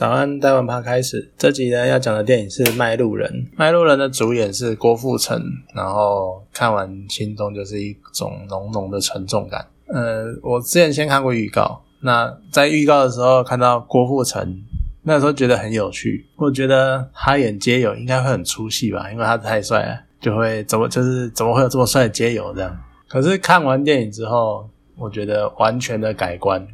早安，台湾趴开始。这集呢要讲的电影是《卖路人》，《卖路人》的主演是郭富城，然后看完心中就是一种浓浓的沉重感。呃，我之前先看过预告，那在预告的时候看到郭富城，那时候觉得很有趣，我觉得他演街友应该会很出戏吧，因为他太帅了，就会怎么就是怎么会有这么帅的街友这样。可是看完电影之后，我觉得完全的改观。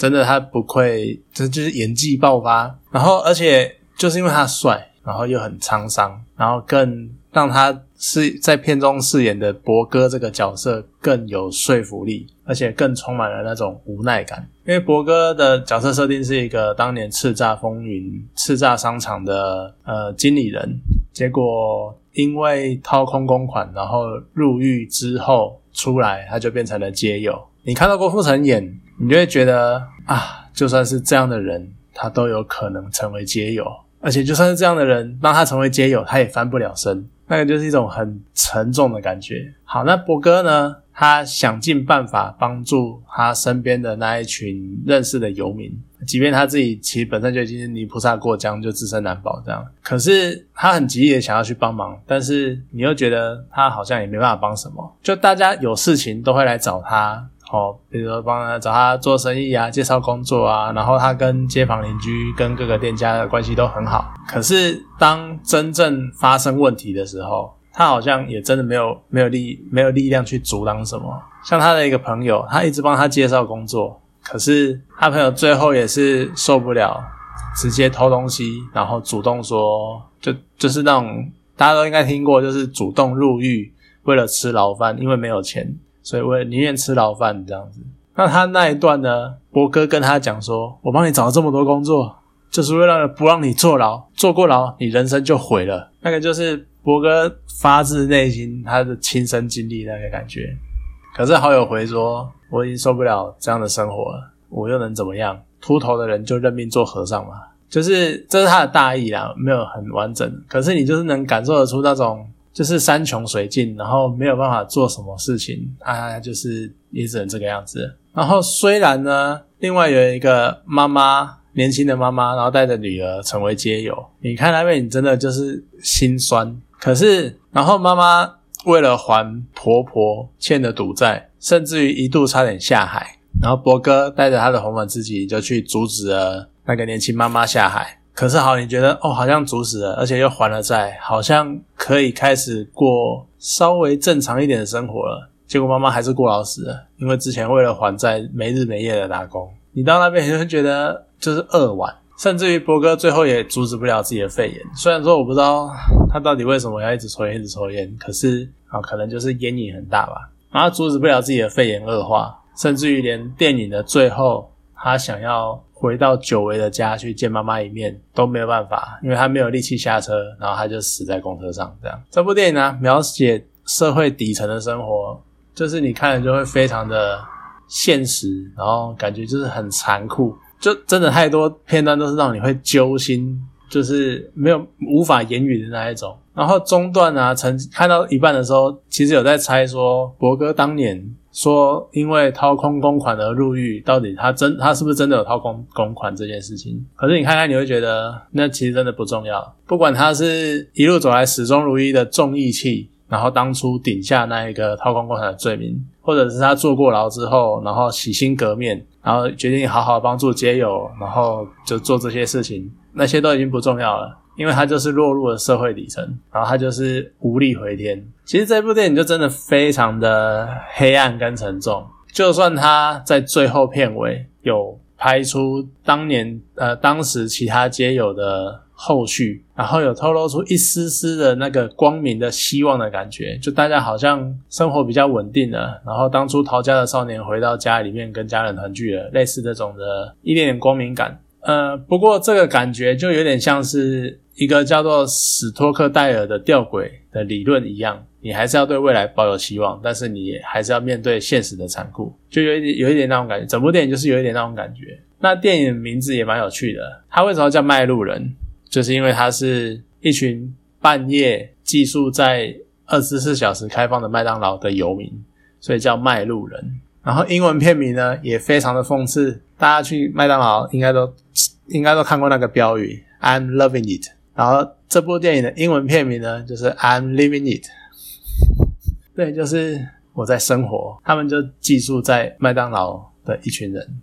真的，他不愧，这就是演技爆发。然后，而且就是因为他帅，然后又很沧桑，然后更让他是在片中饰演的博哥这个角色更有说服力，而且更充满了那种无奈感。因为博哥的角色设定是一个当年叱咤风云、叱咤商场的呃经理人，结果因为掏空公款，然后入狱之后出来，他就变成了街友。你看到郭富城演。你就会觉得啊，就算是这样的人，他都有可能成为街友，而且就算是这样的人，让他成为街友，他也翻不了身，那个就是一种很沉重的感觉。好，那博哥呢？他想尽办法帮助他身边的那一群认识的游民，即便他自己其实本身就已经是泥菩萨过江，就自身难保这样。可是他很急的想要去帮忙，但是你又觉得他好像也没办法帮什么，就大家有事情都会来找他。哦，比如说帮他找他做生意啊，介绍工作啊，然后他跟街坊邻居、跟各个店家的关系都很好。可是当真正发生问题的时候，他好像也真的没有没有力没有力量去阻挡什么。像他的一个朋友，他一直帮他介绍工作，可是他朋友最后也是受不了，直接偷东西，然后主动说，就就是那种大家都应该听过，就是主动入狱，为了吃牢饭，因为没有钱。所以我宁愿吃牢饭这样子。那他那一段呢？博哥跟他讲说：“我帮你找了这么多工作，就是为了不让你坐牢。坐过牢，你人生就毁了。”那个就是博哥发自内心他的亲身经历那个感觉。可是好友回说：“我已经受不了这样的生活了，我又能怎么样？秃头的人就认命做和尚嘛。”就是这是他的大意啦，没有很完整。可是你就是能感受得出那种。就是山穷水尽，然后没有办法做什么事情啊，就是也只能这个样子。然后虽然呢，另外有一个妈妈，年轻的妈妈，然后带着女儿成为街友，你看那边，你真的就是心酸。可是，然后妈妈为了还婆婆欠的赌债，甚至于一度差点下海。然后博哥带着他的红粉知己就去阻止了那个年轻妈妈下海。可是好，你觉得哦，好像阻止了，而且又还了债，好像可以开始过稍微正常一点的生活了。结果妈妈还是过劳死了，因为之前为了还债没日没夜的打工。你到那边你会觉得就是扼腕，甚至于博哥最后也阻止不了自己的肺炎。虽然说我不知道他到底为什么要一直抽烟一直抽烟，可是啊，可能就是烟瘾很大吧，然后阻止不了自己的肺炎恶化，甚至于连电影的最后他想要。回到久违的家去见妈妈一面都没有办法，因为他没有力气下车，然后他就死在公车上。这样，这部电影呢，描写社会底层的生活，就是你看了就会非常的现实，然后感觉就是很残酷，就真的太多片段都是让你会揪心，就是没有无法言语的那一种。然后中段啊，曾看到一半的时候，其实有在猜说，博哥当年。说因为掏空公款而入狱，到底他真他是不是真的有掏空公款这件事情？可是你看看，你会觉得那其实真的不重要。不管他是一路走来始终如一的重义气，然后当初顶下那一个掏空公款的罪名，或者是他坐过牢之后，然后洗心革面，然后决定好好帮助街友，然后就做这些事情，那些都已经不重要了。因为他就是落入了社会底层，然后他就是无力回天。其实这部电影就真的非常的黑暗跟沉重。就算他在最后片尾有拍出当年呃当时其他街友的后续，然后有透露出一丝丝的那个光明的希望的感觉，就大家好像生活比较稳定了，然后当初逃家的少年回到家里面跟家人团聚了，类似这种的一点点光明感。呃，不过这个感觉就有点像是。一个叫做史托克戴尔的吊诡的理论一样，你还是要对未来抱有希望，但是你还是要面对现实的残酷，就有一点有一点那种感觉。整部电影就是有一点那种感觉。那电影名字也蛮有趣的，它为什么叫卖路人？就是因为它是一群半夜寄宿在二十四小时开放的麦当劳的游民，所以叫卖路人。然后英文片名呢也非常的讽刺，大家去麦当劳应该都。应该都看过那个标语 "I'm loving it"，然后这部电影的英文片名呢就是 "I'm living it"。对，就是我在生活。他们就寄宿在麦当劳的一群人，